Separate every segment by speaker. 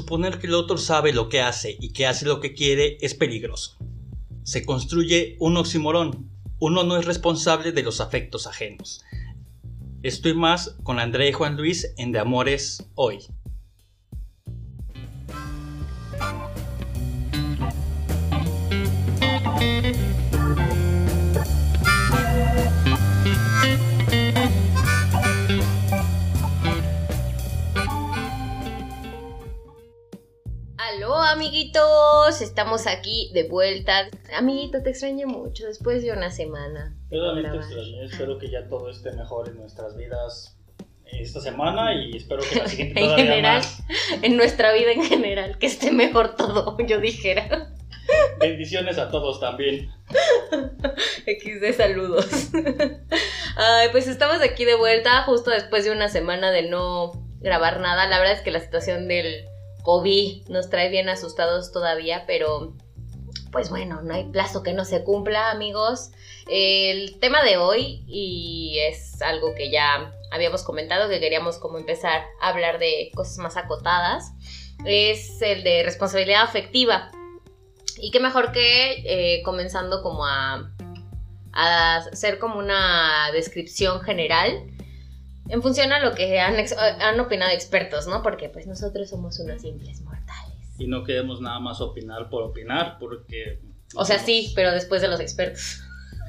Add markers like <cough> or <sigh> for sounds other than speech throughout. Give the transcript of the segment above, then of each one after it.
Speaker 1: Suponer que el otro sabe lo que hace y que hace lo que quiere es peligroso. Se construye un oximorón. Uno no es responsable de los afectos ajenos. Estoy más con André y Juan Luis en De Amores hoy.
Speaker 2: Amiguitos, estamos aquí de vuelta. Amiguito, te extrañé mucho después de una semana.
Speaker 1: Yo también te extrañé, espero que ya todo esté mejor en nuestras vidas esta semana y espero que la siguiente <laughs>
Speaker 2: En general, en nuestra vida en general, que esté mejor todo, yo dijera.
Speaker 1: Bendiciones a todos también.
Speaker 2: XD saludos. Ay, pues estamos aquí de vuelta justo después de una semana de no grabar nada. La verdad es que la situación del COVID nos trae bien asustados todavía, pero pues bueno, no hay plazo que no se cumpla, amigos. El tema de hoy, y es algo que ya habíamos comentado, que queríamos como empezar a hablar de cosas más acotadas, es el de responsabilidad afectiva. Y qué mejor que eh, comenzando como a, a hacer como una descripción general en función a lo que han, han opinado expertos, ¿no? Porque pues nosotros somos unos simples mortales.
Speaker 1: Y no queremos nada más opinar por opinar, porque...
Speaker 2: O sea, sí, pero después de los expertos.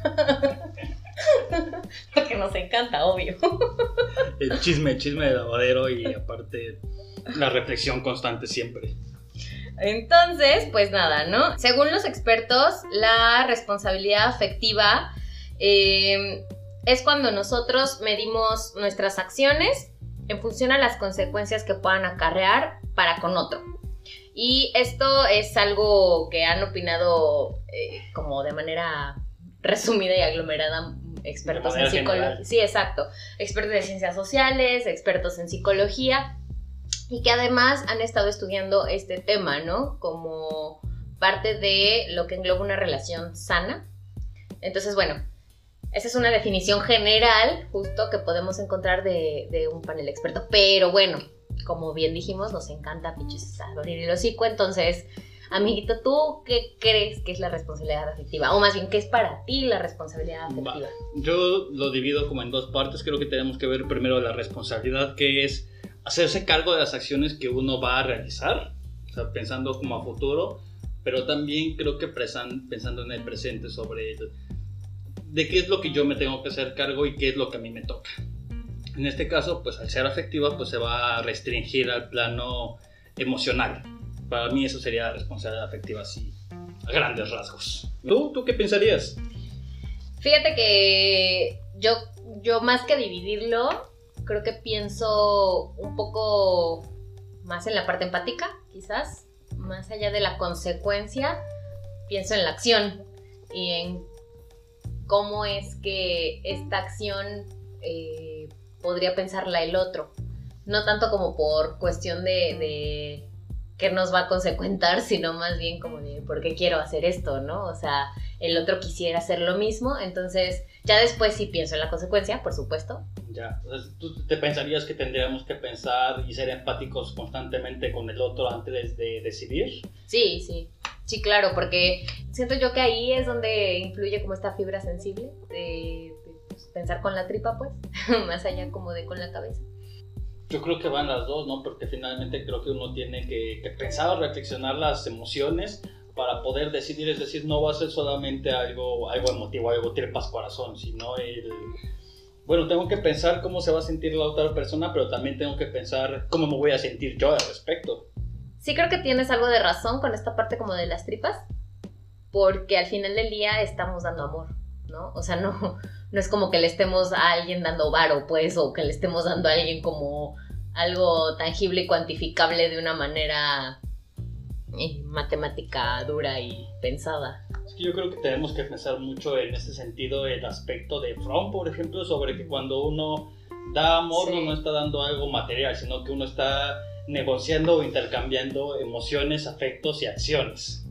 Speaker 2: <laughs> porque nos encanta, obvio.
Speaker 1: El chisme, el chisme de lavadero y aparte la reflexión constante siempre.
Speaker 2: Entonces, pues nada, ¿no? Según los expertos, la responsabilidad afectiva eh, es cuando nosotros medimos nuestras acciones en función a las consecuencias que puedan acarrear para con otro. Y esto es algo que han opinado eh, como de manera resumida y aglomerada expertos en psicología. Sí, exacto. Expertos de ciencias sociales, expertos en psicología y que además han estado estudiando este tema, ¿no? Como parte de lo que engloba una relación sana. Entonces, bueno, esa es una definición general, justo que podemos encontrar de, un panel experto. Pero bueno, como bien dijimos, nos encanta pinches abrir el hocico. Entonces, amiguito, ¿tú qué crees que es la responsabilidad afectiva? O más bien, ¿qué es para ti la responsabilidad afectiva?
Speaker 1: Yo lo divido como en dos partes. Creo que tenemos que ver primero la responsabilidad, que es hacerse cargo de las acciones que uno va a realizar, o sea, pensando como a futuro, pero también creo que pensando en el presente sobre el de qué es lo que yo me tengo que hacer cargo y qué es lo que a mí me toca. En este caso, pues al ser afectiva, pues se va a restringir al plano emocional. Para mí eso sería la responsabilidad afectiva así, a grandes rasgos. ¿Tú, tú qué pensarías?
Speaker 2: Fíjate que yo, yo más que dividirlo, creo que pienso un poco más en la parte empática, quizás, más allá de la consecuencia, pienso en la acción y en cómo es que esta acción eh, podría pensarla el otro. No tanto como por cuestión de, de qué nos va a consecuentar, <laughs> sino más bien como de por qué quiero hacer esto, ¿no? O sea, el otro quisiera hacer lo mismo, entonces ya después sí pienso en la consecuencia, por supuesto.
Speaker 1: Ya, ¿tú te pensarías que tendríamos que pensar y ser empáticos constantemente con el otro antes de decidir?
Speaker 2: Sí, sí. Sí, claro, porque siento yo que ahí es donde influye como esta fibra sensible de, pues, pensar con la tripa, pues, <laughs> más allá como de con la cabeza.
Speaker 1: Yo creo que van las dos, ¿no? Porque finalmente creo que uno tiene que, que pensar, reflexionar las emociones para poder decidir, es decir, no va a ser solamente algo, algo emotivo, algo tripas corazón, sino el... Bueno, tengo que pensar cómo se va a sentir la otra persona, pero también tengo que pensar cómo me voy a sentir yo al respecto
Speaker 2: sí creo que tienes algo de razón con esta parte como de las tripas, porque al final del día estamos dando amor, ¿no? O sea, no, no es como que le estemos a alguien dando varo, pues, o que le estemos dando a alguien como algo tangible y cuantificable de una manera eh, matemática dura y pensada.
Speaker 1: Es que yo creo que tenemos que pensar mucho en ese sentido el aspecto de Fromm, por ejemplo, sobre que cuando uno da amor no está dando algo material, sino que uno está negociando o intercambiando emociones, afectos y acciones.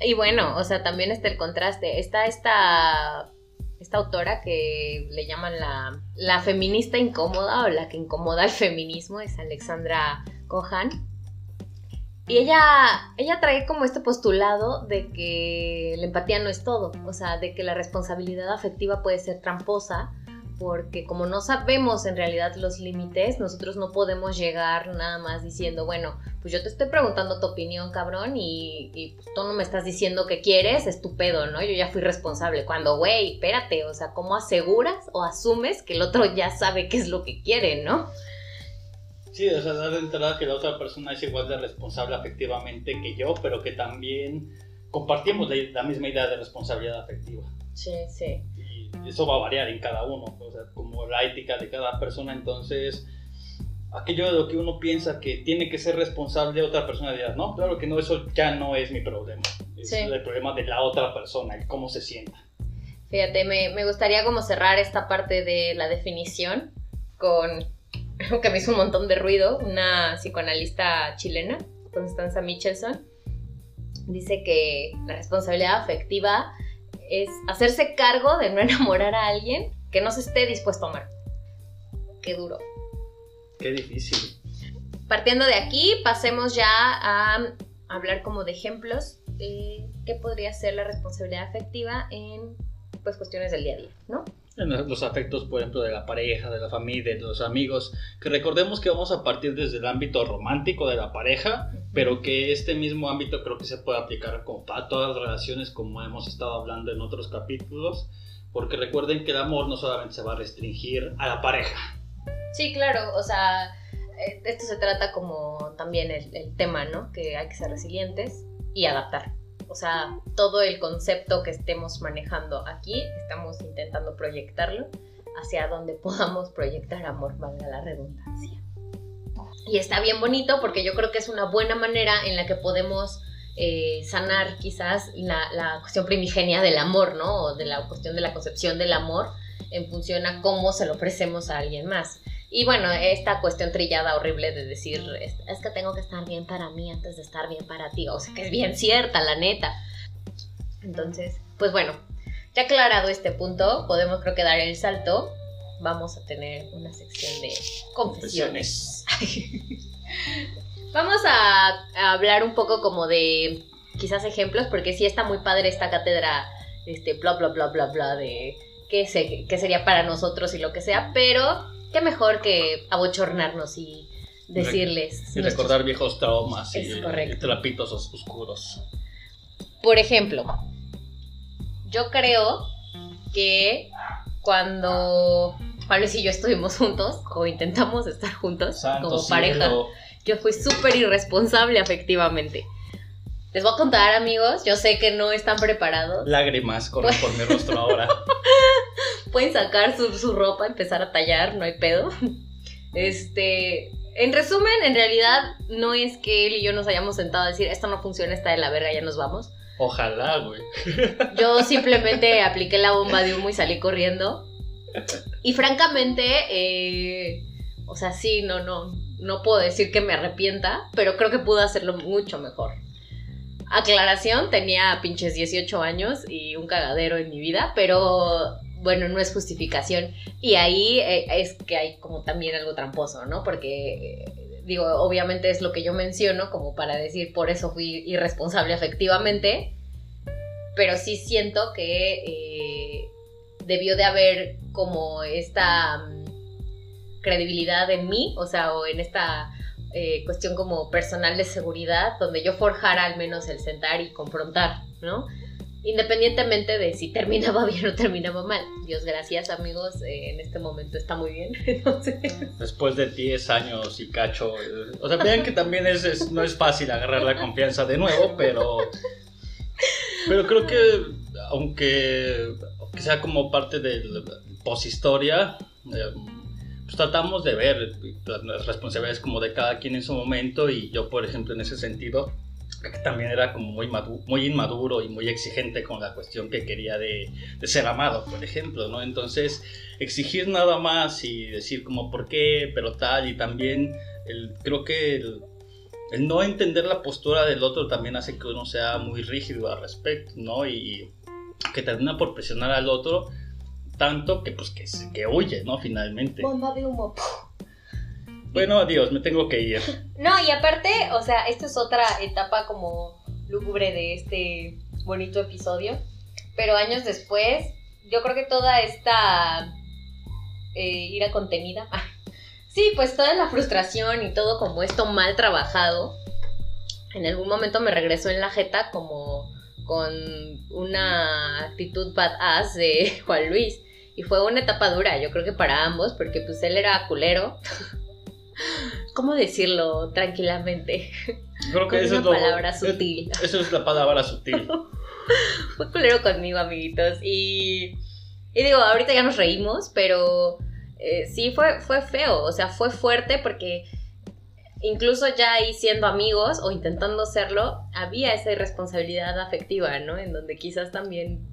Speaker 2: Y bueno, o sea, también está el contraste. Está esta, esta autora que le llaman la, la feminista incómoda o la que incomoda al feminismo, es Alexandra Cohan. y ella, ella trae como este postulado de que la empatía no es todo, o sea, de que la responsabilidad afectiva puede ser tramposa, porque como no sabemos en realidad los límites, nosotros no podemos llegar nada más diciendo, bueno, pues yo te estoy preguntando tu opinión, cabrón, y, y tú no me estás diciendo que quieres, estúpido, ¿no? Yo ya fui responsable. Cuando, güey, espérate, o sea, ¿cómo aseguras o asumes que el otro ya sabe qué es lo que quiere, ¿no?
Speaker 1: Sí, o sea, dar de entrada que la otra persona es igual de responsable afectivamente que yo, pero que también compartimos la, la misma idea de responsabilidad afectiva.
Speaker 2: Sí, sí.
Speaker 1: Eso va a variar en cada uno, o sea, como la ética de cada persona, entonces aquello de lo que uno piensa que tiene que ser responsable de otra persona, dirá, no, claro que no, eso ya no es mi problema, es
Speaker 2: Sí.
Speaker 1: el problema de la otra persona, el cómo se sienta.
Speaker 2: Fíjate, me, me gustaría como cerrar esta parte de la definición con <laughs> algo que me hizo un montón de ruido, una psicoanalista chilena, Constanza Michelson, dice que la responsabilidad afectiva es hacerse cargo de no <laughs> enamorar a alguien que no se esté dispuesto a amar. Qué duro.
Speaker 1: Qué difícil.
Speaker 2: Partiendo de aquí, pasemos ya a hablar como de ejemplos de qué podría ser la responsabilidad afectiva en pues cuestiones del día a día, ¿no?
Speaker 1: En los afectos, por ejemplo, de la pareja, de la familia, de los amigos, que recordemos que vamos a partir desde el ámbito romántico de la pareja, pero que este mismo ámbito creo que se puede aplicar para todas las relaciones, como hemos estado hablando en otros capítulos, porque recuerden que el amor no solamente se va a restringir a la pareja.
Speaker 2: Sí, claro, o sea, eh, esto se trata como también el, el tema, ¿no? Que hay que ser resilientes y adaptar. O sea, todo el concepto que estemos manejando aquí, estamos intentando proyectarlo hacia donde <laughs> podamos proyectar amor, valga la redundancia. Y está bien bonito porque yo creo que es una buena manera en la que podemos eh, sanar quizás la, la cuestión primigenia del amor, ¿no? O de la cuestión de la concepción del amor en función a cómo se lo ofrecemos a alguien más. Y bueno, esta cuestión trillada horrible de decir, es, es que tengo que estar bien para mí antes de estar bien para ti. O sea, que es bien cierta, la neta. Entonces, pues bueno, ya aclarado este punto, podemos creo que dar el salto. Vamos a tener una sección de confesiones. <laughs> Vamos a, a hablar un poco como de quizás ejemplos, porque sí está muy padre esta cátedra, este, bla, bla, bla, bla, bla, de qué, se, qué sería para nosotros y lo que sea, pero qué mejor que abochornarnos y decirles.
Speaker 1: Y
Speaker 2: nuestros-
Speaker 1: recordar viejos traumas y, trapitos os- oscuros.
Speaker 2: Por ejemplo, yo creo que cuando Pablo y yo estuvimos juntos, o intentamos estar juntos
Speaker 1: Santo
Speaker 2: como pareja,
Speaker 1: cielo.
Speaker 2: yo fui súper irresponsable afectivamente. Les voy a contar, amigos, yo sé que no están preparados.
Speaker 1: Lágrimas corren por mi rostro ahora. <laughs>
Speaker 2: Pueden sacar su, su ropa, empezar a tallar, no hay pedo. Este, en resumen, en realidad no es que él y yo nos hayamos sentado a decir, esto no funciona, está de la verga, ya nos vamos.
Speaker 1: Ojalá, güey. <laughs>
Speaker 2: Yo simplemente apliqué la bomba de humo y salí corriendo. Y francamente, eh, o sea, sí, no, no, no puedo decir que me arrepienta, pero creo que pude hacerlo mucho mejor. Aclaración, tenía pinches 18 años y un cagadero en mi vida, pero bueno, no es justificación. Y ahí eh, es que hay como también algo tramposo, ¿no? Porque, eh, digo, obviamente es lo que yo menciono como para decir, por eso fui irresponsable efectivamente, pero sí siento que eh, debió de haber como esta mm, credibilidad en mí, o sea, o en esta cuestión como personal de seguridad, donde yo forjara al menos el sentar y confrontar, ¿no? Independientemente de si terminaba <laughs> bien o terminaba mal. Dios gracias, amigos, eh, en este momento está muy bien. <laughs>
Speaker 1: Después de 10 años y cacho. eh, O sea, vean que también es, no es fácil agarrar la confianza de nuevo, pero. Pero creo que, aunque, aunque sea como parte del poshistoria, eh, pues tratamos de ver las responsabilidades como de cada quien en su momento. Y yo, por ejemplo, en ese sentido, que también era como muy, madu- muy inmaduro y muy exigente con la cuestión que quería de, de ser amado, por ejemplo, ¿no? Entonces exigir nada más y decir como por qué, pero tal, y también el, creo que el, no entender la postura del otro también hace que uno sea muy rígido al respecto, ¿no? Y que termina por presionar al otro tanto que pues que, que huye, ¿no? Finalmente.
Speaker 2: bomba de humo.
Speaker 1: Bueno, adiós, me tengo que ir. <laughs>
Speaker 2: No, y aparte, o sea, esta es otra etapa como lúgubre de este bonito episodio. Pero años después, yo creo que toda esta eh, ira contenida. <laughs> sí, pues toda la frustración y todo como esto mal trabajado. En algún momento me regresó en la jeta como con una actitud badass de <laughs> Juan Luis. Y fue una etapa dura, yo creo que para ambos, porque pues él era culero. ¿Cómo decirlo tranquilamente?
Speaker 1: Creo que
Speaker 2: Con
Speaker 1: eso
Speaker 2: una
Speaker 1: es lo-
Speaker 2: palabra sutil.
Speaker 1: Eso es la palabra sutil. <laughs>
Speaker 2: Fue culero conmigo, amiguitos. Y, y digo, ahorita ya nos reímos, pero eh, sí fue, fue feo. O sea, fue fuerte porque incluso ya ahí siendo amigos o intentando serlo, había esa irresponsabilidad afectiva, ¿no? En donde quizás también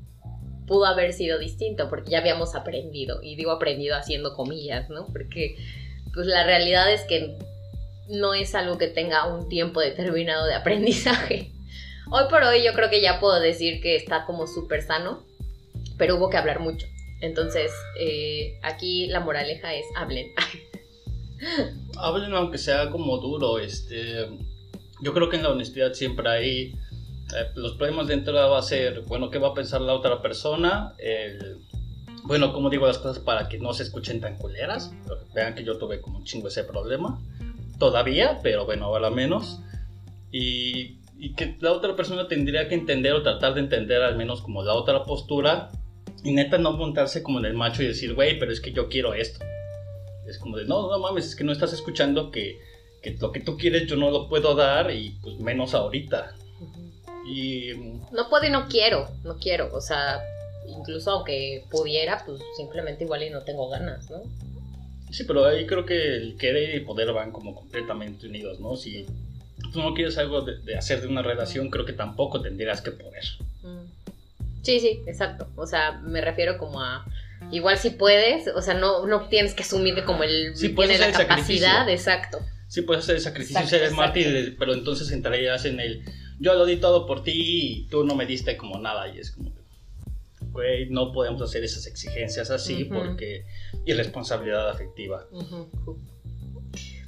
Speaker 2: pudo haber sido distinto porque ya habíamos aprendido. Y digo aprendido haciendo comillas, ¿no? Porque pues la realidad es que no es algo que tenga un tiempo determinado de aprendizaje. <laughs> Hoy por hoy yo creo que ya puedo decir que está como súper sano, pero hubo que hablar mucho. Entonces, eh, aquí la moraleja es hablen. <laughs>
Speaker 1: Hablen aunque sea como duro, este... Yo creo que en la honestidad siempre hay... eh, los problemas de entrada va a ser, bueno, ¿qué va a pensar la otra persona? El- bueno, como digo las cosas para que no se escuchen tan culeras. Vean que yo tuve como un chingo ese problema. Todavía, pero bueno, ahora menos. Y, y que la otra persona tendría que entender o tratar de entender al menos como la otra postura. Y neta no montarse como en el macho y decir, güey, pero es que yo quiero esto. Es como de, no, no mames, es que no estás escuchando que, que lo que tú quieres yo no lo puedo dar y pues menos ahorita. Y
Speaker 2: No puedo y no quiero, no quiero. O sea, incluso aunque pudiera, pues simplemente igual y no tengo ganas, ¿no?
Speaker 1: sí, pero ahí creo que el querer y el poder van como completamente unidos, ¿no? Si tú no quieres algo de, de hacer de una relación, creo que tampoco tendrías que poder.
Speaker 2: Mm. Sí, sí, exacto. O sea, me refiero como a... Igual si puedes, o sea, no, no tienes que asumir que como él
Speaker 1: Sí, puedes
Speaker 2: tiene la
Speaker 1: hacer el
Speaker 2: capacidad,
Speaker 1: sacrificio.
Speaker 2: exacto.
Speaker 1: Sí, puedes hacer el sacrificio
Speaker 2: Exacto,
Speaker 1: ser el mártir, pero entonces entrarías en el yo lo di todo por ti y tú no me diste como nada. Y es como, güey, no podemos hacer esas exigencias así
Speaker 2: Ujú.
Speaker 1: porque irresponsabilidad afectiva.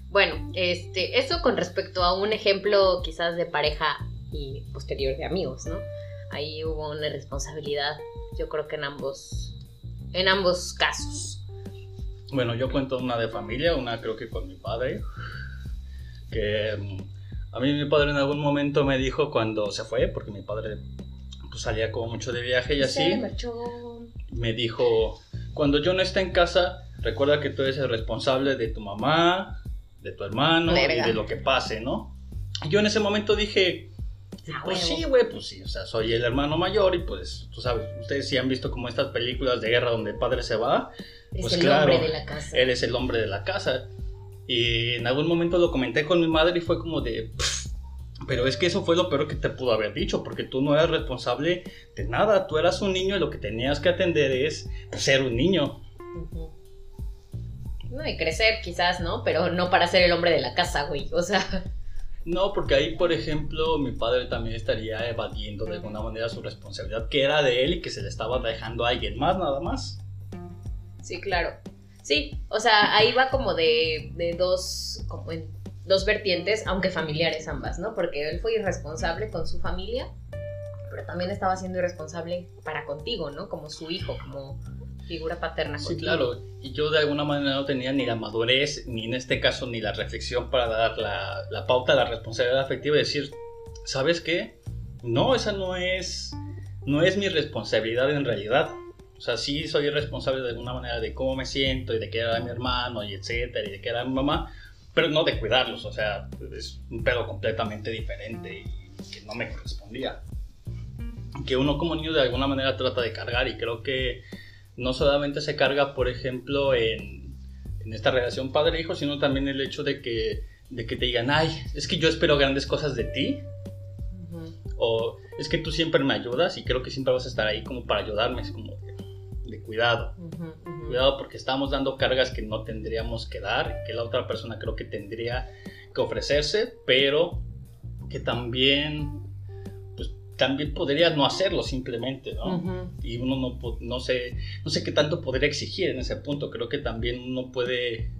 Speaker 2: Bueno, este, eso con respecto a un ejemplo quizás de pareja y posterior de amigos, ¿no? Ahí hubo una responsabilidad, yo creo que en ambos, en ambos casos.
Speaker 1: Bueno, yo cuento una de familia, una creo que con mi padre, que mm, a mí mi padre en algún momento me dijo cuando se fue, porque mi padre pues, salía como mucho de viaje y así, me dijo, cuando yo no esté en casa, recuerda que tú eres el responsable de tu mamá, de tu hermano
Speaker 2: Verga.
Speaker 1: y de lo que pase, ¿no? Y yo en ese momento dije,
Speaker 2: A
Speaker 1: pues sí, güey, pues sí, o sea, soy el hermano mayor y pues, tú sabes, ustedes sí han visto como estas películas de guerra donde el padre se va,
Speaker 2: Es
Speaker 1: pues
Speaker 2: el
Speaker 1: claro,
Speaker 2: hombre de la casa.
Speaker 1: él es el hombre de la casa. Y en algún momento lo comenté con mi madre y fue como de, "Pff, pero es que eso fue lo peor que te pudo haber dicho, porque tú no eras responsable de nada, tú eras un niño y lo que tenías que atender es ser un niño.
Speaker 2: No, y crecer quizás, ¿no? Pero no para ser el hombre de la casa, güey. O sea,
Speaker 1: No, porque ahí, por ejemplo, mi padre también estaría evadiendo de alguna manera su responsabilidad, que era de él y que se le estaba dejando a alguien más, nada más.
Speaker 2: sí, claro. Sí, o sea, ahí va como de, de dos, como en dos vertientes, aunque familiares ambas, ¿no? Porque él fue irresponsable con su familia, pero también estaba siendo irresponsable para contigo, ¿no? Como su hijo, como figura paterna
Speaker 1: Sí,
Speaker 2: contigo.
Speaker 1: claro. Y yo de alguna manera no tenía ni la madurez, ni en este caso ni la reflexión para dar la, la pauta, la responsabilidad afectiva y decir, ¿sabes qué? No, esa no es, no es mi responsabilidad en realidad. O sea, sí soy responsable de alguna manera de cómo me siento y de qué era mi hermano y etcétera y de qué era mi mamá, pero no de cuidarlos. O sea, es un pedo completamente diferente y que no me correspondía. Que uno como niño de alguna manera trata de cargar y creo que no solamente se carga, por ejemplo, en, en esta relación padre-hijo, sino también el hecho de que, de que te digan, ay, es que yo espero grandes cosas de ti, o es que tú siempre me ayudas y creo que siempre vas a estar ahí como para ayudarme, es como de, de cuidado.
Speaker 2: Ujú, ujú.
Speaker 1: Cuidado porque estamos dando cargas que no tendríamos que dar, que la otra persona creo que tendría que ofrecerse, pero que también, pues también podría no hacerlo simplemente, ¿no? Y uno no, no sé no sé qué tanto podría exigir en ese punto creo que también uno puede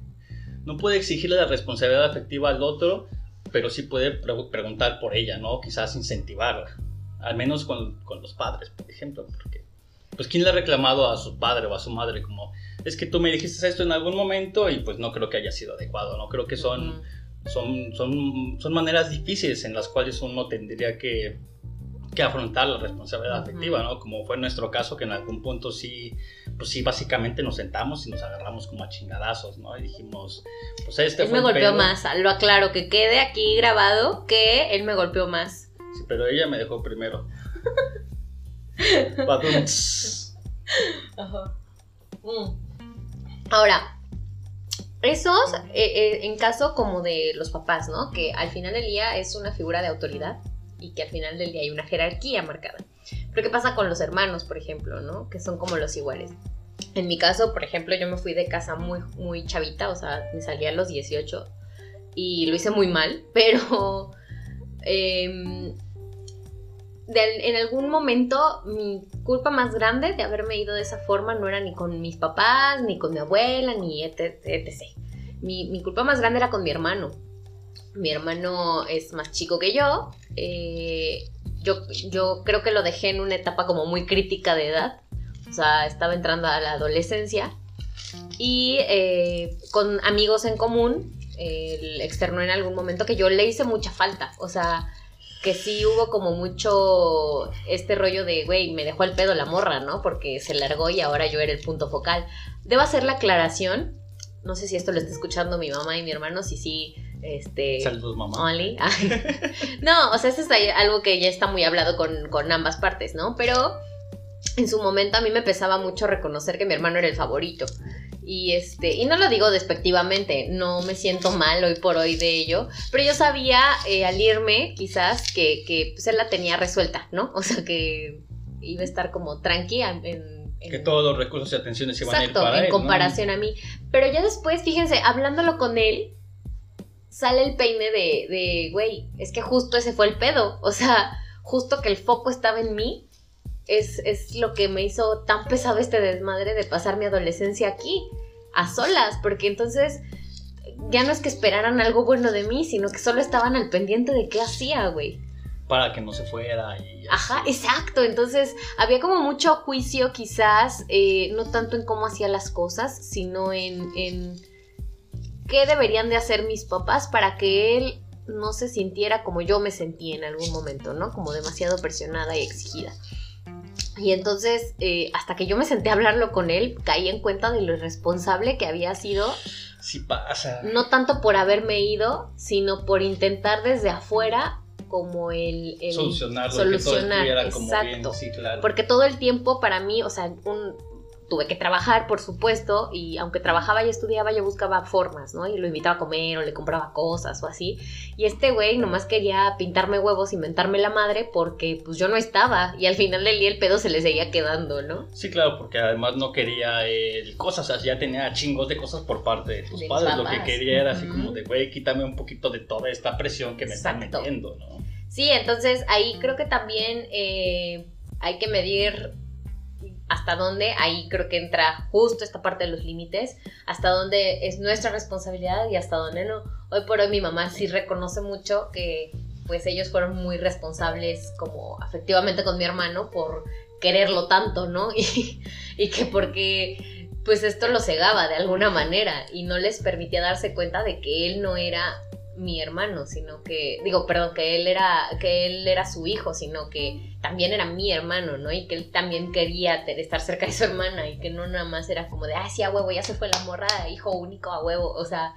Speaker 1: no puede exigirle la responsabilidad afectiva al otro, pero sí puede preguntar por ella, ¿no? Quizás incentivarla, al menos con, con, los padres, por ejemplo, porque, pues, ¿quién le ha reclamado a su padre o a su madre como, es que tú me dijiste esto en algún momento y pues no creo que haya sido adecuado, ¿no? Creo que son, son, son, son maneras difíciles en las cuales uno tendría que que afrontar la responsabilidad afectiva, ¿no? Como fue nuestro caso, que en algún punto sí, pues sí, básicamente nos sentamos y nos agarramos como a chingadazos, ¿no? Y dijimos, pues este
Speaker 2: él me golpeó más, lo aclaro, que quede aquí grabado que él me golpeó más.
Speaker 1: Sí, pero ella me dejó primero. <laughs>
Speaker 2: Mm. Ahora, esos, eh, eh, en caso como de los papás, ¿no? Que al final del día es una figura de autoridad y que al final del día hay una jerarquía marcada. Pero ¿qué pasa con los hermanos, por ejemplo, ¿no? Que son como los iguales. En mi caso, por ejemplo, yo me fui de casa muy, muy chavita, o sea, me salí a los 18 y lo hice muy mal, <laughs> pero em, en algún momento mi culpa más grande de haberme ido de esa forma no era ni con mis papás, ni con mi abuela, ni etc. Mi, culpa más grande era con mi hermano. Mi hermano es más chico que yo eh, yo, yo creo que lo dejé en una etapa como muy crítica de edad. O sea, estaba entrando a la adolescencia. Y eh, con amigos en común, externó en algún momento que yo le hice mucha falta. O sea, que sí hubo como mucho este rollo de, güey, me dejó el pedo la morra, ¿no? Porque se largó y ahora yo era el punto focal. Debo hacer la aclaración. No sé si esto lo está escuchando mi mamá y mi hermano, si sí este,
Speaker 1: Saludos, mamá. <laughs>
Speaker 2: no, o sea, eso es algo que ya está muy hablado con, ambas partes, ¿no? Pero en su momento a mí me pesaba mucho reconocer que mi hermano era el favorito. Y este, y no lo digo despectivamente, no me siento mal hoy por hoy de ello, pero yo sabía eh, al irme quizás que, que pues, él la tenía resuelta, ¿no? <laughs> O sea que iba a estar como tranquila en,
Speaker 1: que todos los recursos y atenciones se van a ir para
Speaker 2: en comparación a mí. Pero ya después, fíjense, hablándolo con él, sale el peine de, de, güey, es que justo ese fue el pedo. O sea, justo que el foco estaba en mí, es, es lo que me hizo tan pesado este desmadre de pasar mi adolescencia aquí, a solas, porque entonces ya no es que esperaran algo bueno de mí, sino que solo estaban al pendiente de qué hacía, güey.
Speaker 1: Para que no se fuera y...
Speaker 2: Ajá, exacto. Entonces había como mucho juicio quizás, eh, no tanto en cómo hacía las cosas, sino en, en qué deberían de hacer mis papás para que él no se sintiera como yo me sentí en algún momento, ¿no? Como demasiado presionada y exigida. Y entonces, eh, hasta que yo me senté a hablarlo con él, caí en cuenta de lo irresponsable que había sido.
Speaker 1: Sí pasa.
Speaker 2: No tanto por haberme ido, sino por intentar desde afuera como el, el
Speaker 1: solucionar,
Speaker 2: solucionar exacto. sí, claro. Porque todo el tiempo para mí, o sea, un, tuve que trabajar, por supuesto, y aunque trabajaba y estudiaba, yo buscaba formas, ¿no? Y lo invitaba a comer o le compraba cosas o así. Y este güey nomás quería pintarme huevos, inventarme la madre, porque pues yo no estaba. Y al final del día el pedo se le seguía quedando, ¿no?
Speaker 1: Sí, claro, porque además no quería el cosas, o sea, ya tenía chingos de cosas por parte de tus padres. Lo que quería era así como de, güey, quítame un poquito de toda esta presión que me está metiendo, ¿no?
Speaker 2: Sí, entonces ahí creo que también eh, hay que medir hasta dónde, ahí creo que entra justo esta parte de los límites, hasta dónde es nuestra responsabilidad y hasta dónde no. Hoy por hoy mi mamá sí reconoce mucho que pues ellos fueron muy responsables como afectivamente con mi hermano por quererlo tanto, ¿no? <laughs> Y, y que porque pues esto lo cegaba de alguna manera y no les permitía darse cuenta de que él no era mi hermano, sino que, digo, perdón, que él era, que él era su hijo, sino que también era mi hermano, ¿no? Y que él también quería estar cerca de su hermana y que no nada más era como de, ay, sí, a huevo, ya se fue la morra, hijo único a huevo, o sea,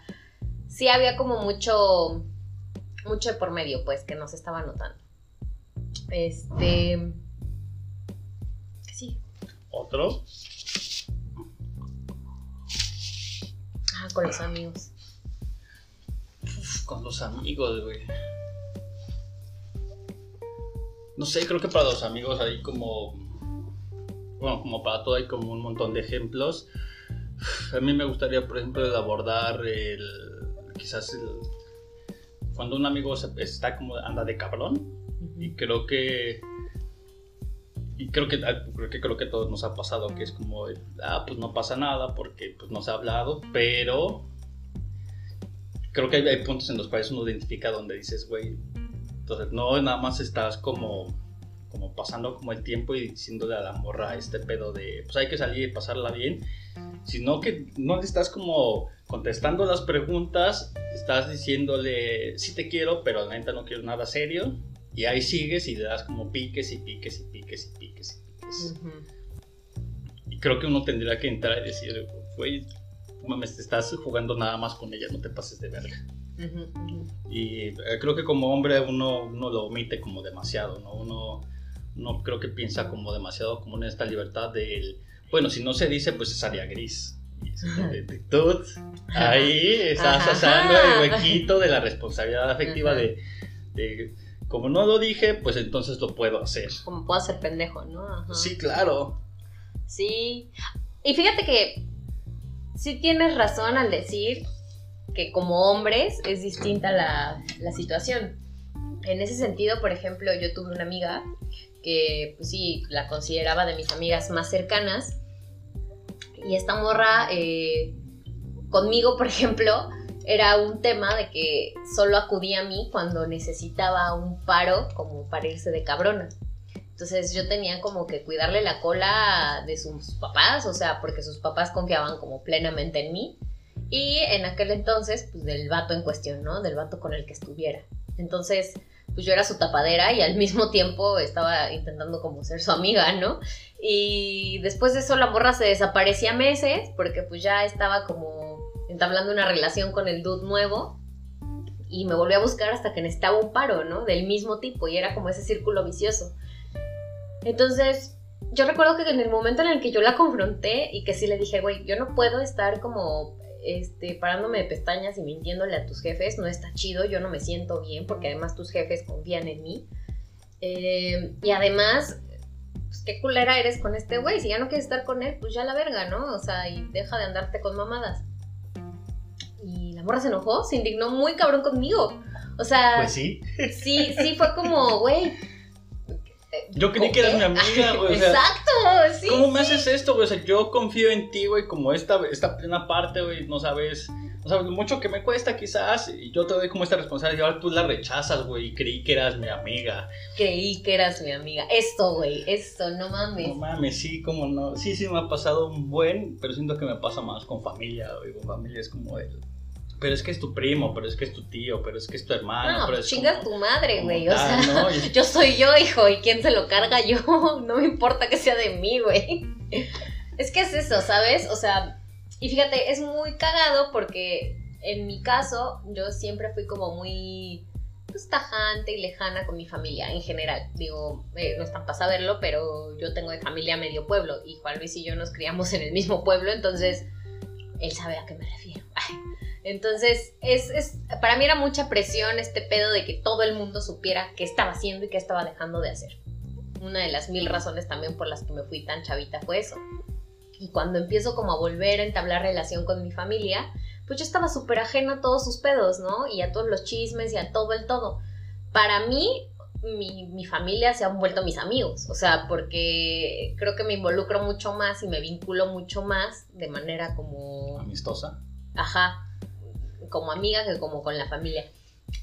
Speaker 2: sí había como mucho, mucho por medio, pues, que no se estaba notando. Este... Sí.
Speaker 1: ¿Otro?
Speaker 2: Ah, con los amigos
Speaker 1: con los amigos, güey. No sé, creo que para los amigos hay como. Bueno, como para todo hay como un montón de ejemplos. A mí me gustaría, por ejemplo, abordar el. Quizás el. Cuando un amigo está como anda de cabrón. Y creo que. Y creo que, creo que creo que todos nos ha pasado que es como, ah, pues no pasa nada porque pues no se ha hablado, pero creo que hay, hay puntos en los cuales uno identifica donde dices, güey, entonces no nada más estás como como pasando como el tiempo y diciéndole a la morra este pedo de, pues hay que salir y pasarla bien, sino que no le estás como contestando las preguntas, estás diciéndole, sí te quiero, pero la neta no quiero nada serio, y ahí sigues y le das como piques y piques y piques y piques y piques. Y creo que uno tendría que entrar y decir, güey, mames, estás jugando nada más con ella, no te pases de verga. Y eh, creo que como hombre uno, uno lo omite como demasiado, ¿no? Uno no creo que piensa como demasiado como en esta libertad del, bueno, si no se dice, pues es área gris. Ahí estás pasando el huequito de la responsabilidad afectiva de, como no lo dije, pues entonces lo puedo hacer.
Speaker 2: Como puedo ser pendejo, ¿no?
Speaker 1: Sí, claro.
Speaker 2: Sí. Y fíjate que sí tienes razón al decir que como hombres es distinta la, la situación. En ese sentido, por ejemplo, yo tuve una amiga que pues sí, la consideraba de mis amigas más cercanas. Y esta morra, eh, conmigo, por ejemplo, era un tema de que solo acudía a mí cuando necesitaba un paro como para irse de cabrona. Entonces yo tenía como que cuidarle la cola de sus papás, o sea, porque sus papás confiaban como plenamente en mí. Y en aquel entonces, pues del vato en cuestión, ¿no? Del vato con el que estuviera. Entonces, pues yo era su tapadera y al mismo tiempo estaba intentando como ser su amiga, ¿no? Y después de eso la morra se desaparecía meses porque pues ya estaba como entablando una relación con el dude nuevo y me volvió a buscar hasta que necesitaba un paro, ¿no? Del mismo tipo y era como ese círculo vicioso. Entonces, yo recuerdo que en el momento en el que yo la confronté y que sí le dije, güey, yo no puedo estar como este, parándome de pestañas y mintiéndole a tus jefes, no está chido, yo no me siento bien porque además tus jefes confían en mí. Eh, y además, pues qué culera eres con este güey, si ya no quieres estar con él, pues ya la verga, ¿no? O sea, y deja de andarte con mamadas. Y la morra se enojó, se indignó muy cabrón conmigo. O sea,
Speaker 1: pues sí.
Speaker 2: Sí, sí, fue como, güey,
Speaker 1: yo creí que eras mi amiga, <laughs> güey.
Speaker 2: Exacto, sí.
Speaker 1: ¿Cómo me haces esto, güey? O sea, yo confío en ti, güey, como esta, esta plena parte, güey, no sabes. No sabes mucho que me cuesta, quizás. Y yo te doy como esta responsabilidad. Ahora tú la rechazas, güey. Y creí que eras mi amiga.
Speaker 2: Creí que eras mi amiga. Esto, güey, esto, no mames.
Speaker 1: No mames, sí, como no. Sí, sí, me ha pasado un buen, pero siento que me pasa más con familia, güey. Con familia es como el pero es que es tu primo, pero es que es tu tío, pero es que es tu hermano.
Speaker 2: No,
Speaker 1: pero
Speaker 2: es chingas tu madre, güey. O sea, <laughs> yo soy yo, hijo, y quién se lo carga yo. <laughs> No me importa que sea de mí, güey. <laughs> Es que es eso, ¿sabes? O sea, y fíjate, es muy cagado porque en mi caso, yo siempre fui como muy pues, tajante y lejana con mi familia en general. Digo, eh, no están para saberlo, pero yo tengo de familia medio pueblo y Juan Luis y yo nos criamos en el mismo pueblo, entonces él sabe a qué me refiero. Entonces, es, es, para mí era mucha presión este pedo de que todo el mundo supiera qué estaba haciendo y qué estaba dejando de hacer. Una de las mil razones también por las que me fui tan chavita fue eso. Y cuando empiezo como a volver a entablar relación con mi familia, pues yo estaba súper ajena a todos sus pedos, ¿no? Y a todos los chismes y a todo el todo. Para mí, mi, mi, familia se han vuelto mis amigos, o sea, porque creo que me involucro mucho más y me vinculo mucho más de manera como...
Speaker 1: Amistosa.
Speaker 2: Ajá, como amiga que como con la familia.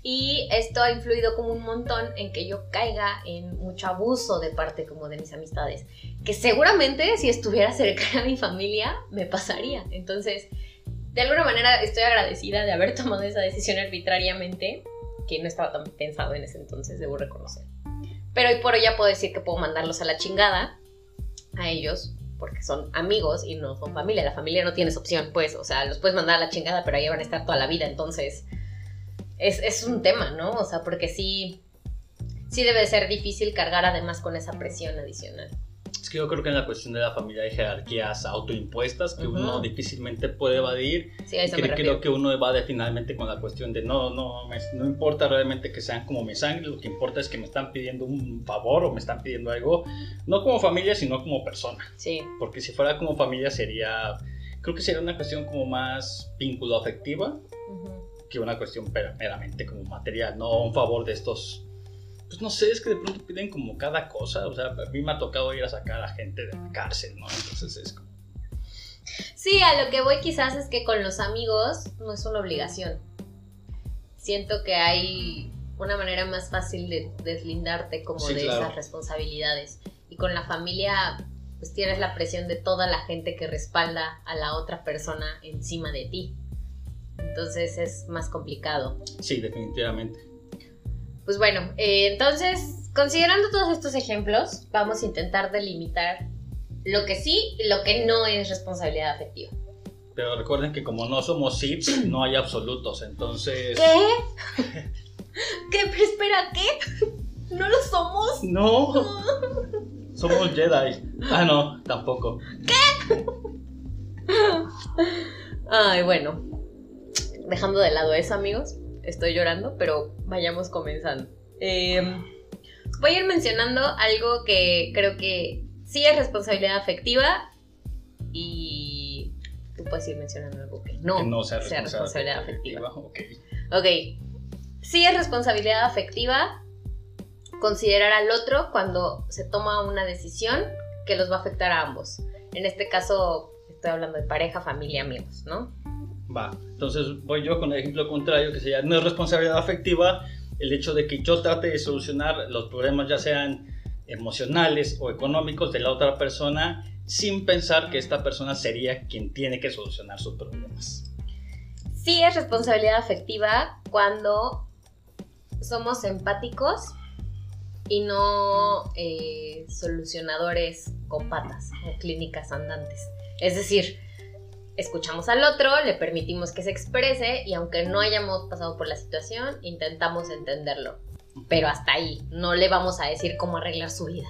Speaker 2: Y esto ha influido como un montón en que yo caiga en mucho abuso de parte como de mis amistades, que seguramente si estuviera cerca a mi familia me pasaría. Entonces, de alguna manera estoy agradecida de haber tomado esa decisión arbitrariamente, que no estaba tan pensado en ese entonces, debo reconocer. Pero hoy por hoy ya puedo decir que puedo mandarlos a la chingada a ellos porque son amigos y no son familia. La familia no tienes opción, pues, o sea, los puedes mandar a la chingada, pero ahí van a estar toda la vida, entonces es, es un tema, ¿no? O sea, porque sí, sí debe ser difícil cargar además con esa presión adicional.
Speaker 1: Es que yo creo que en la cuestión de la familia hay jerarquías autoimpuestas que uno difícilmente puede evadir.
Speaker 2: Sí, a eso
Speaker 1: creo, creo que uno evade finalmente con la cuestión de no, no, no importa realmente que sean como mi sangre, lo que importa es que me están pidiendo un favor o me están pidiendo algo, no como familia, sino como persona.
Speaker 2: Sí.
Speaker 1: Porque si fuera como familia sería, creo que sería una cuestión como más vínculo afectiva que una cuestión meramente como material, no un favor de estos pues no sé, es que de pronto piden como cada cosa. O sea, a mí me ha tocado ir a sacar a gente de la cárcel, ¿no? Entonces es como.
Speaker 2: Sí, a lo que voy quizás es que con los amigos no es una obligación. siento que hay una manera más fácil de deslindarte como
Speaker 1: Sí,
Speaker 2: de
Speaker 1: claro.
Speaker 2: esas responsabilidades. Y con la familia, pues tienes la presión de toda la gente que respalda a la otra persona encima de ti. Entonces es más complicado.
Speaker 1: Sí, definitivamente.
Speaker 2: Pues bueno, eh, entonces, considerando todos estos ejemplos, vamos a intentar delimitar lo que sí y lo que no es responsabilidad afectiva.
Speaker 1: Pero recuerden que como no somos SIDS, <clears throat> no hay absolutos. Entonces.
Speaker 2: ¿Qué? <laughs> ¿Qué? Pero espera, ¿qué? ¿No lo somos?
Speaker 1: No. <laughs> Somos Jedi. Ah, no, tampoco.
Speaker 2: Ay, bueno. Dejando de lado eso, amigos. Estoy llorando, pero vayamos comenzando. Eh, voy a ir mencionando algo que creo que sí es responsabilidad afectiva y tú puedes ir mencionando algo que no,
Speaker 1: que no sea,
Speaker 2: sea responsabilidad afectiva.
Speaker 1: Ok.
Speaker 2: Ok. Sí es responsabilidad afectiva considerar al otro cuando se toma una decisión que los va a afectar a ambos. En este caso, estoy hablando de pareja, familia, amigos, ¿no?
Speaker 1: Va. Entonces voy yo con el ejemplo contrario, que sería no es responsabilidad afectiva el hecho de que yo trate de solucionar los problemas, ya sean emocionales o económicos, de la otra persona, sin pensar que esta persona sería quien tiene que solucionar sus problemas.
Speaker 2: Sí es responsabilidad afectiva cuando somos empáticos y no eh, solucionadores con patas o clínicas andantes. Es decir, escuchamos al otro, le permitimos que se exprese y aunque no hayamos pasado por la situación, intentamos entenderlo. Pero hasta ahí, no le vamos a decir cómo arreglar su vida.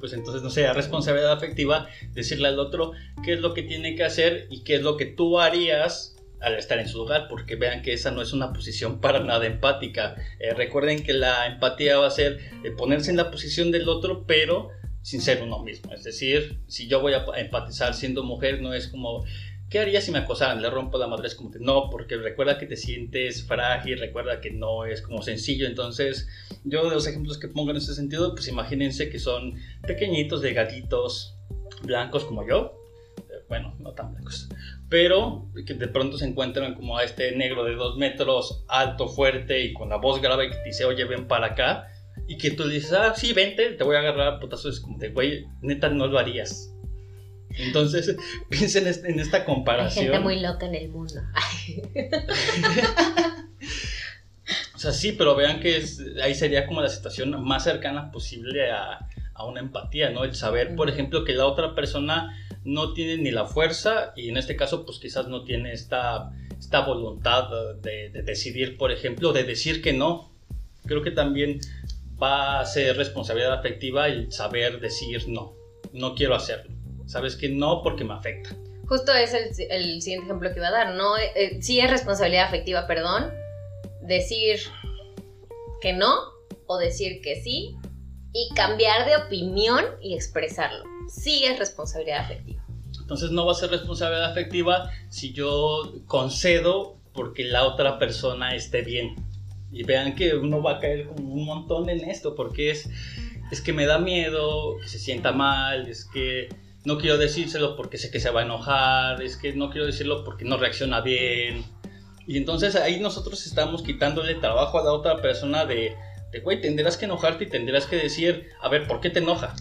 Speaker 1: Pues entonces no sea responsabilidad afectiva decirle al otro qué es lo que tiene que hacer y qué es lo que tú harías al estar en su lugar, porque vean que esa no es una posición para nada empática. Eh, recuerden que la empatía va a ser eh, ponerse en la posición del otro, pero sin ser uno mismo. Es decir, si yo voy a empatizar siendo mujer, no es como, ¿qué haría si me acosaran? Le rompo la madre, es como que no, porque recuerda que te sientes frágil, recuerda que no es como sencillo. Entonces, yo de los ejemplos que pongo en ese sentido, pues imagínense que son pequeñitos, delgaditos, blancos como yo. Eh, Bueno, no tan blancos. Pero que de pronto se encuentran como a este negro de dos metros, alto, fuerte y con la voz grave que dice, oye, ven para acá. Y que tú dices, ah, sí, vente, te voy a agarrar a putazos. Es como de, güey, neta, no lo harías. Entonces, <laughs> piensen en esta
Speaker 2: Hay
Speaker 1: comparación.
Speaker 2: gente muy loca en el mundo. <laughs>
Speaker 1: O sea, sí, pero vean que es- ahí sería como la situación más cercana posible a, a una empatía, ¿no? El saber, por ejemplo, que la otra persona no tiene ni la fuerza y en este caso, pues quizás no tiene esta, esta voluntad de, de decidir, por ejemplo, de decir que no. Creo que también va a ser responsabilidad afectiva el saber decir no, no quiero hacerlo. Sabes que no porque me afecta.
Speaker 2: Justo es el, el siguiente ejemplo que iba a dar. No, Eh, sí es responsabilidad afectiva, perdón, decir que no o decir que sí y cambiar de opinión y expresarlo. Sí es responsabilidad afectiva.
Speaker 1: Entonces no va a ser responsabilidad afectiva si yo concedo porque la otra persona esté bien. Y vean que uno va a caer como un montón en esto porque es, es que me da miedo que se sienta mal, es que no quiero decírselo porque sé que se va a enojar, es que no quiero decirlo porque no reacciona bien. Y entonces ahí nosotros estamos quitándole trabajo a la otra persona de, de güey, tendrás que enojarte y tendrás que decir, a ver, ¿por qué te enoja?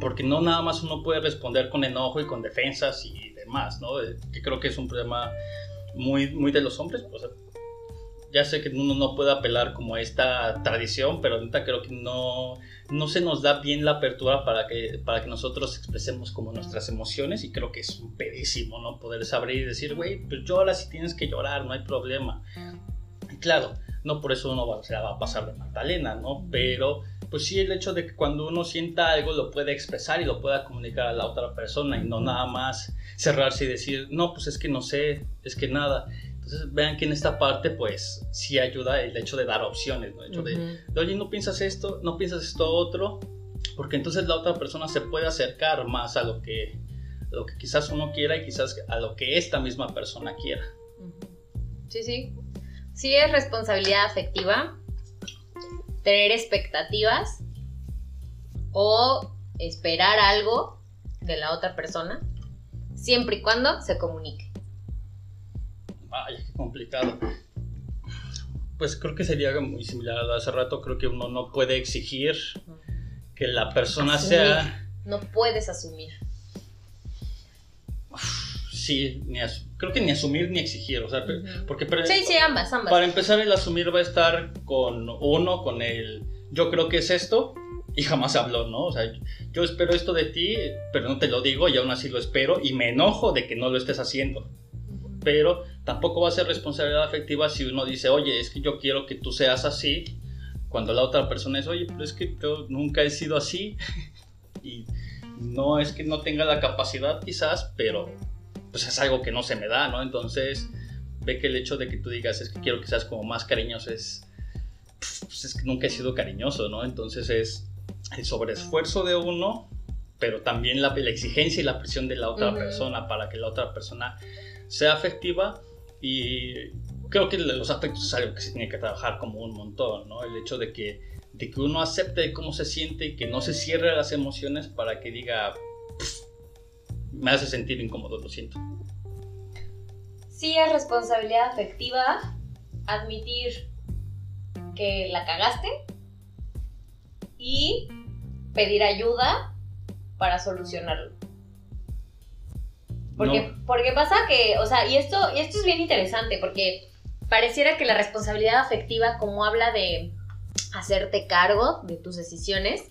Speaker 1: porque no nada más uno puede responder con enojo y con defensas y demás, ¿no? Eh, Que creo que es un problema muy, muy de los hombres. O sea, ya sé que uno no puede apelar como a esta tradición, pero ahorita creo que no, no se nos da bien la apertura para que, para que nosotros expresemos como nuestras emociones y creo que es un pedísimo, ¿no? Poder abrir y decir, güey, pues llora si tienes que llorar, no hay problema. Y claro, no por eso uno va, se la va a pasar de Magdalena, ¿no? Pero pues sí el hecho de que cuando uno sienta algo lo puede expresar y lo pueda comunicar a la otra persona y no nada más cerrarse y decir, no, pues es que no sé, es que nada. Entonces vean que en esta parte pues sí ayuda el hecho de dar opciones, ¿no? El hecho de, oye, no piensas esto, no piensas esto otro, porque entonces la otra persona se puede acercar más a lo que, lo que quizás uno quiera y quizás a lo que esta misma persona quiera.
Speaker 2: Sí, sí. Sí es responsabilidad afectiva tener expectativas o esperar algo de la otra persona, siempre y cuando se comunique.
Speaker 1: Ay, qué complicado. Pues creo que sería muy similar a lo de hace rato. Creo que uno no puede exigir que la persona
Speaker 2: Asumir.
Speaker 1: sea.
Speaker 2: No puedes asumir.
Speaker 1: Sí, ni as- creo que ni asumir ni exigir. O sea, porque pre-
Speaker 2: Sí, sí, ambas, ambas.
Speaker 1: para empezar, el asumir va a estar con uno, con el yo creo que es esto. Y jamás habló, ¿no? O sea, yo espero esto de ti, pero no te lo digo y aún así lo espero y me enojo de que no lo estés haciendo. pero tampoco va a ser responsabilidad afectiva si uno dice, oye, es que yo quiero que tú seas así, cuando la otra persona es, oye, pero es que yo nunca he sido así, <laughs> y no es que no tenga la capacidad quizás, pero pues es algo que no se me da, ¿no? Entonces, ve que el hecho de que tú digas, es que quiero que seas como más cariñoso, es, pues es que nunca he sido cariñoso, ¿no? Entonces es el sobreesfuerzo de uno, pero también la, la exigencia y la presión de la otra persona para que la otra persona sea afectiva y creo que los afectos es algo que se tiene que trabajar como un montón, ¿no? El hecho de que, de que uno acepte cómo se siente y que no se cierre las emociones para que diga, "Pff, me hace sentir incómodo, lo siento.
Speaker 2: Sí es responsabilidad afectiva admitir que la cagaste y pedir ayuda para solucionarlo. Porque,
Speaker 1: No.
Speaker 2: porque pasa que, o sea, y esto, y esto es bien interesante, porque pareciera que la responsabilidad afectiva, como habla de hacerte cargo de tus decisiones,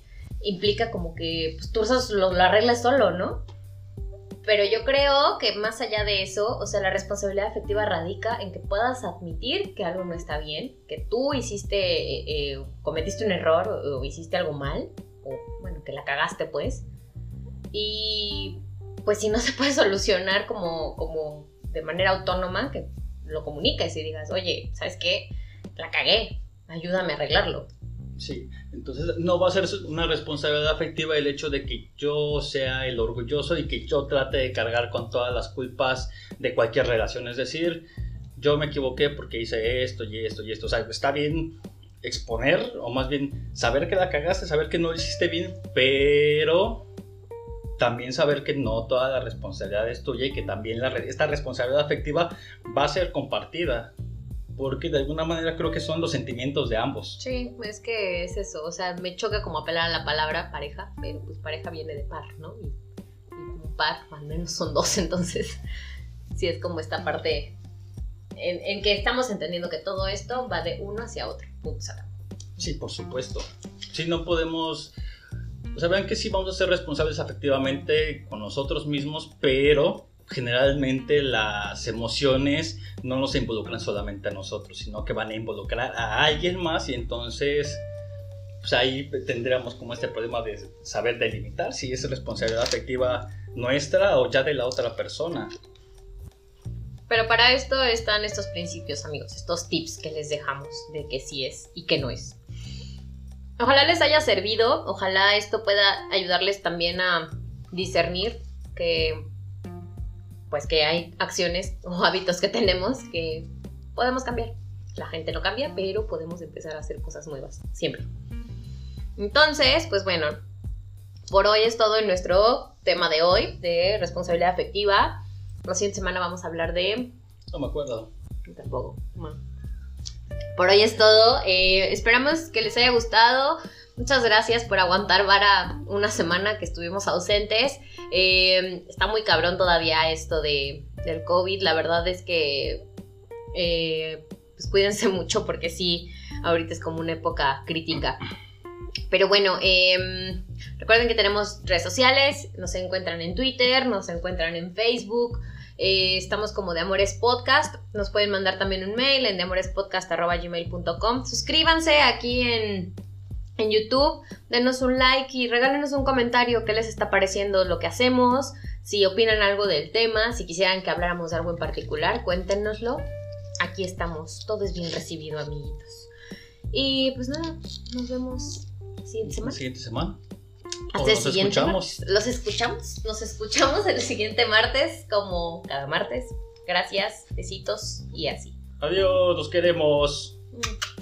Speaker 2: implica como que pues, tú lo, lo arreglas solo, ¿no? Pero yo creo que más allá de eso, o sea, la responsabilidad afectiva radica en que puedas admitir que algo no está bien, que tú hiciste, eh, eh, cometiste un error o, o hiciste algo mal, o bueno, que la cagaste pues. Y pues si no se puede <laughs> solucionar como, como de manera autónoma, que lo comuniques y digas, oye, ¿sabes qué? La cagué, ayúdame a arreglarlo.
Speaker 1: Sí, entonces no va a ser una responsabilidad afectiva el hecho de que yo sea el orgulloso y que yo trate de cargar con todas las culpas de cualquier relación. Es decir, yo me equivoqué porque hice esto y esto y esto. O sea, está bien exponer o más bien saber que la cagaste, saber que no lo hiciste bien, pero también saber que no toda la responsabilidad es tuya y que también la, esta responsabilidad afectiva va a ser compartida. Porque de alguna manera creo que son los sentimientos de ambos.
Speaker 2: Sí, es que es eso, o sea, me choca como apelar a la palabra pareja, pero pues pareja viene de par, ¿no? Y, y como par, al menos son dos, <laughs> entonces sí es como esta parte en, en que estamos entendiendo que todo esto va de uno hacia otro. Punto.
Speaker 1: Sí, por supuesto. Sí, no podemos... O sea, vean que sí vamos a ser responsables afectivamente con nosotros mismos, pero generalmente las emociones no nos involucran solamente a nosotros, sino que van a involucrar a alguien más y entonces pues ahí tendríamos como este problema de saber delimitar si es responsabilidad afectiva nuestra o ya de la otra persona.
Speaker 2: Pero para esto están estos principios, amigos, estos tips que les dejamos de que sí es y que no es. Ojalá les haya servido, ojalá esto pueda ayudarles también a discernir que pues que hay acciones o hábitos que tenemos que podemos cambiar. La gente no cambia, pero podemos empezar a hacer cosas nuevas, siempre. Entonces, pues bueno, por hoy es todo en nuestro tema de hoy, de responsabilidad afectiva. La siguiente semana vamos a hablar de...
Speaker 1: No me acuerdo.
Speaker 2: Tampoco. bueno. Por hoy es todo. Eh, esperamos que les haya gustado. Muchas gracias por aguantar vara una semana que estuvimos ausentes. Eh, está muy cabrón todavía esto de, del COVID. La verdad es que eh, pues cuídense mucho porque sí, ahorita es como una época crítica. Pero bueno, eh, recuerden que tenemos redes sociales, nos encuentran en Twitter, nos encuentran en Facebook, eh, estamos como de Amores Podcast, nos pueden mandar también un mail en deamorespodcast.gmail.com. Suscríbanse aquí en, en YouTube, denos un like y regálenos un comentario qué les está pareciendo lo que hacemos, si opinan algo del tema, si quisieran que habláramos de algo en particular, cuéntenoslo. Aquí estamos, todo es bien recibido, amiguitos. Y pues nada, nos vemos la siguiente semana.
Speaker 1: siguiente semana.
Speaker 2: Hasta el siguiente
Speaker 1: escuchamos.
Speaker 2: martes. Los escuchamos. Nos escuchamos el siguiente martes, como cada martes. Gracias, besitos y así.
Speaker 1: Adiós, los queremos.
Speaker 2: Mm.